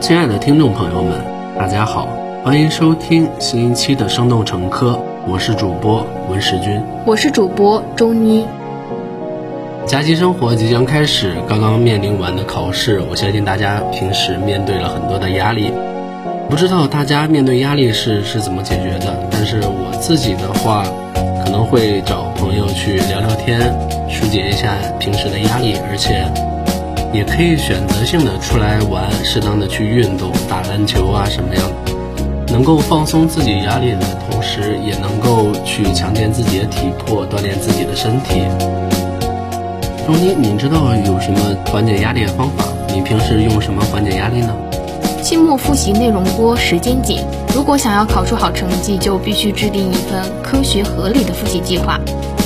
亲爱的听众朋友们，大家好，欢迎收听新一期的《生动成科》，我是主播文世军，我是主播周妮。假期生活即将开始，刚刚面临完的考试，我相信大家平时面对了很多的压力，不知道大家面对压力是是怎么解决的？但是我自己的话，可能会找朋友去聊聊天，疏解一下平时的压力，而且。也可以选择性的出来玩，适当的去运动，打篮球啊什么样，能够放松自己压力的同时，也能够去强健自己的体魄，锻炼自己的身体。钟妮，你知道有什么缓解压力的方法？你平时用什么缓解压力呢？期末复习内容多，时间紧，如果想要考出好成绩，就必须制定一份科学合理的复习计划，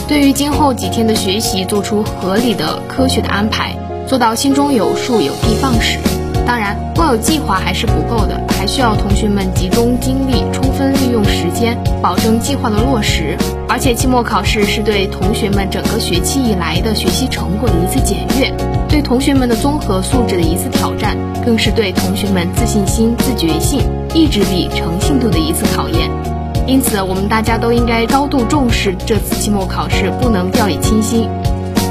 对于今后几天的学习做出合理的、科学的安排。做到心中有数，有的放矢。当然，光有计划还是不够的，还需要同学们集中精力，充分利用时间，保证计划的落实。而且，期末考试是对同学们整个学期以来的学习成果的一次检阅，对同学们的综合素质的一次挑战，更是对同学们自信心、自觉性、意志力、诚信度的一次考验。因此，我们大家都应该高度重视这次期末考试，不能掉以轻心。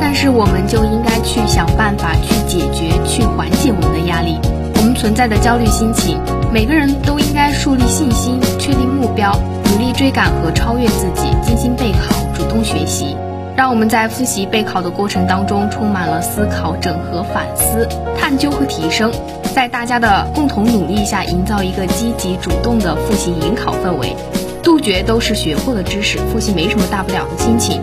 但是我们就应该去想办法去解决、去缓解我们的压力，我们存在的焦虑心情。每个人都应该树立信心，确定目标，努力追赶和超越自己，精心备考，主动学习。让我们在复习备考的过程当中，充满了思考、整合、反思、探究和提升，在大家的共同努力下，营造一个积极主动的复习迎考氛围，杜绝都是学过的知识，复习没什么大不了的心情。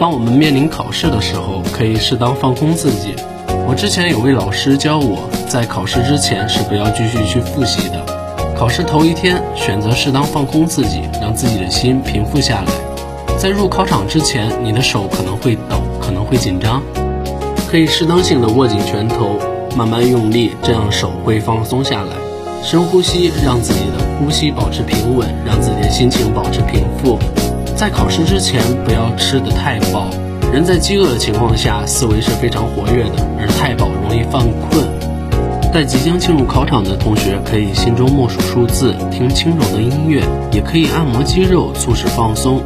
当我们面临考试的时候，可以适当放空自己。我之前有位老师教我在考试之前是不要继续去复习的。考试头一天，选择适当放空自己，让自己的心平复下来。在入考场之前，你的手可能会抖，可能会紧张，可以适当性的握紧拳头，慢慢用力，这样手会放松下来。深呼吸，让自己的呼吸保持平稳，让自己的心情保持平复。在考试之前，不要吃得太饱。人在饥饿的情况下，思维是非常活跃的，而太饱容易犯困。在即将进入考场的同学，可以心中默数数字，听轻柔的音乐，也可以按摩肌肉，促使放松。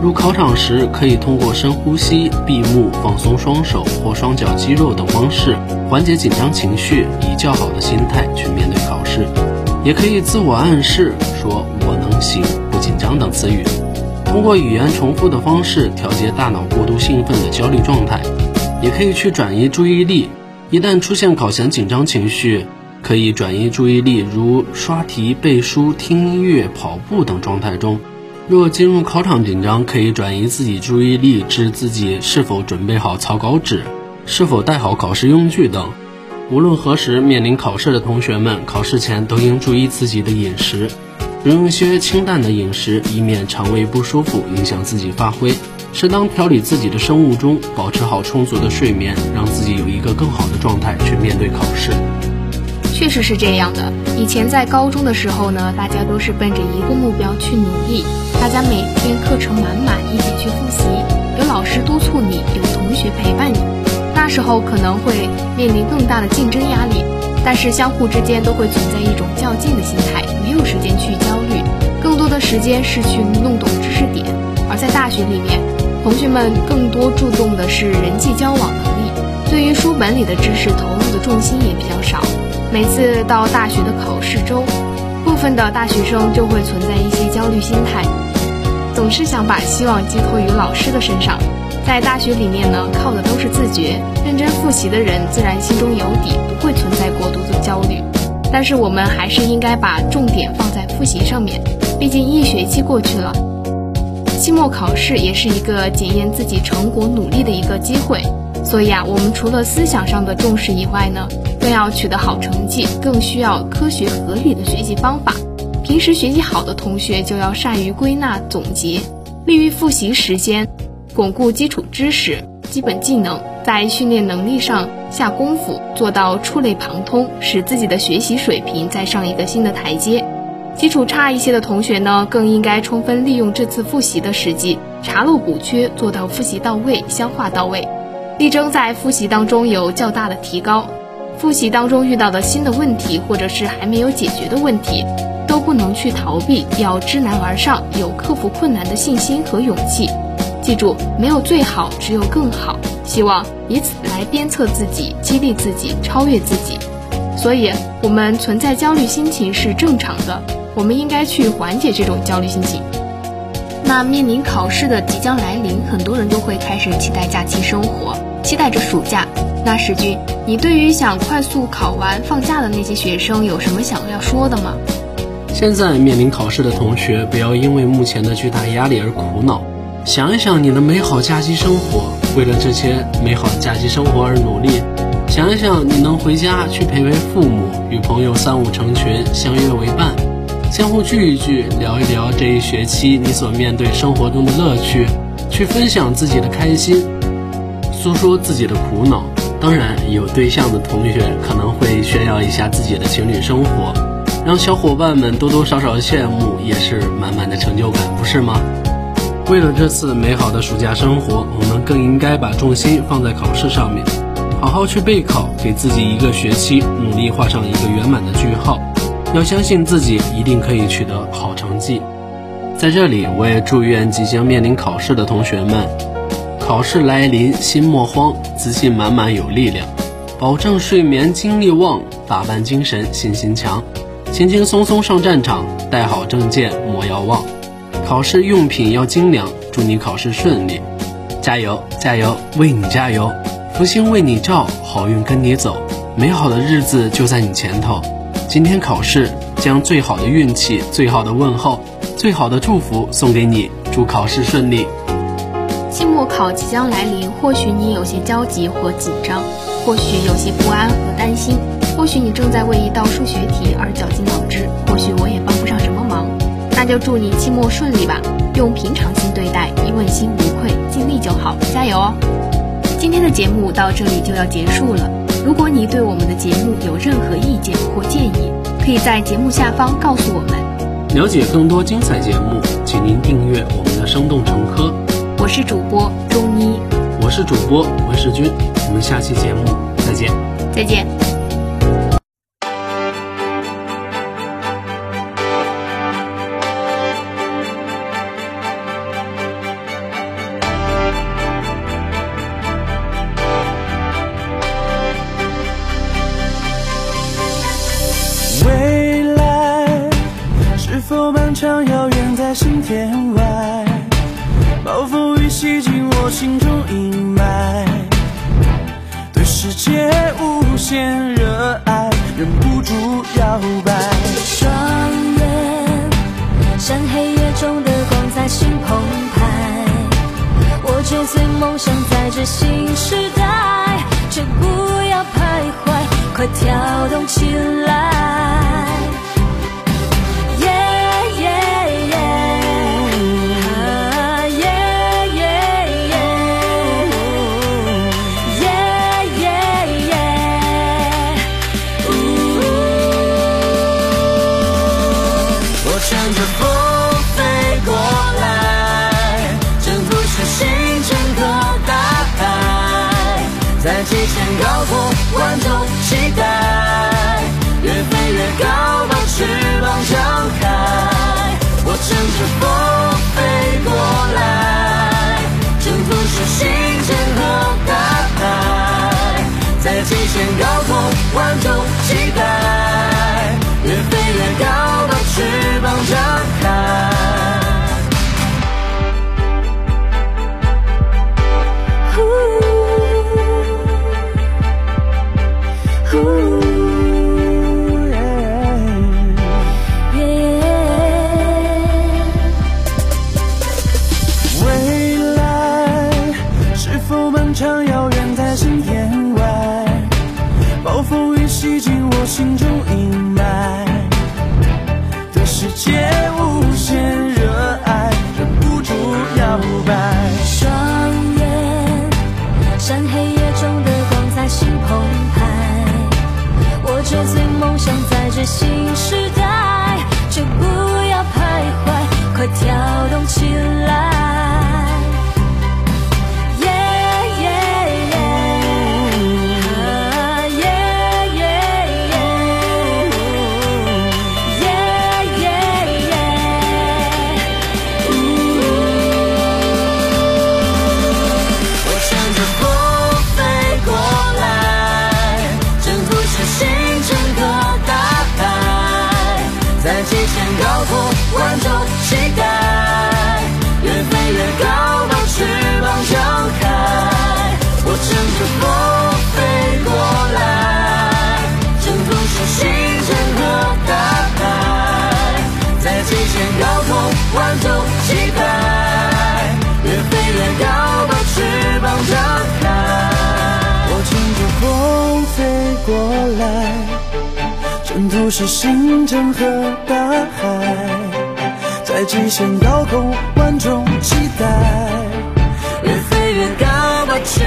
入考场时，可以通过深呼吸、闭目、放松双手或双脚肌肉等方式，缓解紧张情绪，以较好的心态去面对考试。也可以自我暗示，说我能行，不紧张等词语。通过语言重复的方式调节大脑过度兴奋的焦虑状态，也可以去转移注意力。一旦出现考前紧张情绪，可以转移注意力，如刷题、背书、听音乐、跑步等状态中。若进入考场紧张，可以转移自己注意力至自己是否准备好草稿纸，是否带好考试用具等。无论何时面临考试的同学们，考试前都应注意自己的饮食。用一些清淡的饮食，以免肠胃不舒服影响自己发挥；适当调理自己的生物钟，保持好充足的睡眠，让自己有一个更好的状态去面对考试。确实是这样的。以前在高中的时候呢，大家都是奔着一个目标去努力，大家每天课程满满，一起去复习，有老师督促你，有同学陪伴你。那时候可能会面临更大的竞争压力。但是相互之间都会存在一种较劲的心态，没有时间去焦虑，更多的时间是去弄懂知识点。而在大学里面，同学们更多注重的是人际交往能力，对于书本里的知识投入的重心也比较少。每次到大学的考试周，部分的大学生就会存在一些焦虑心态，总是想把希望寄托于老师的身上。在大学里面呢，靠的都是自觉，认真复习的人自然心中有底，不会存在过度的焦虑。但是我们还是应该把重点放在复习上面，毕竟一学期过去了，期末考试也是一个检验自己成果努力的一个机会。所以啊，我们除了思想上的重视以外呢，更要取得好成绩，更需要科学合理的学习方法。平时学习好的同学就要善于归纳总结，利于复习时间。巩固基础知识、基本技能，在训练能力上下功夫，做到触类旁通，使自己的学习水平再上一个新的台阶。基础差一些的同学呢，更应该充分利用这次复习的时机，查漏补缺，做到复习到位、消化到位，力争在复习当中有较大的提高。复习当中遇到的新的问题，或者是还没有解决的问题，都不能去逃避，要知难而上，有克服困难的信心和勇气。记住，没有最好，只有更好。希望以此来鞭策自己，激励自己，超越自己。所以，我们存在焦虑心情是正常的，我们应该去缓解这种焦虑心情。那面临考试的即将来临，很多人都会开始期待假期生活，期待着暑假。那史军，你对于想快速考完放假的那些学生有什么想要说的吗？现在面临考试的同学，不要因为目前的巨大压力而苦恼，想一想你的美好假期生活，为了这些美好的假期生活而努力。想一想你能回家去陪陪父母，与朋友三五成群相约为伴，相互聚一聚，聊一聊这一学期你所面对生活中的乐趣，去分享自己的开心，诉说自己的苦恼。当然，有对象的同学可能会炫耀一下自己的情侣生活，让小伙伴们多多少少羡慕，也是满满的成就感，不是吗？为了这次美好的暑假生活，我们更应该把重心放在考试上面，好好去备考，给自己一个学期努力画上一个圆满的句号。要相信自己一定可以取得好成绩。在这里，我也祝愿即将面临考试的同学们。考试来临，心莫慌，自信满满有力量，保证睡眠精力旺，打扮精神信心强，轻轻松松上战场，带好证件莫要忘，考试用品要精良，祝你考试顺利，加油加油，为你加油，福星为你照，好运跟你走，美好的日子就在你前头，今天考试将最好的运气、最好的问候、最好的祝福送给你，祝考试顺利。期末考即将来临，或许你有些焦急或紧张，或许有些不安和担心，或许你正在为一道数学题而绞尽脑汁，或许我也帮不上什么忙，就祝你期末顺利吧，用平常心对待，一问心无愧，尽力就好，加油哦！今天的节目到这里就要结束了，如果你对我们的节目有任何意见或建议，可以在节目下方告诉我们。了解更多精彩节目，请您订阅我们的生动成科。我是主播钟妮，我是主播文世军，我们下期节目再见，再见。漫长遥远在心田外？暴风雨洗尽我心中阴霾，对世界无限热爱，忍不住摇摆。双眼像黑夜中的光，在心澎湃。我追随梦想，在这新时代，却不要徘徊，快跳动起来。乘着风飞过来征途是星辰和大海在极限高空万众期待越飞越高把翅膀张开我乘着风飞过来征途是星辰和大海在极限高空万众期待。高空万众期待越飞越高把翅膀张开。我乘着风飞过来征途是星辰和大海在极限高空万众是星辰和大海，在极限高空万众期待，越飞越高，把翅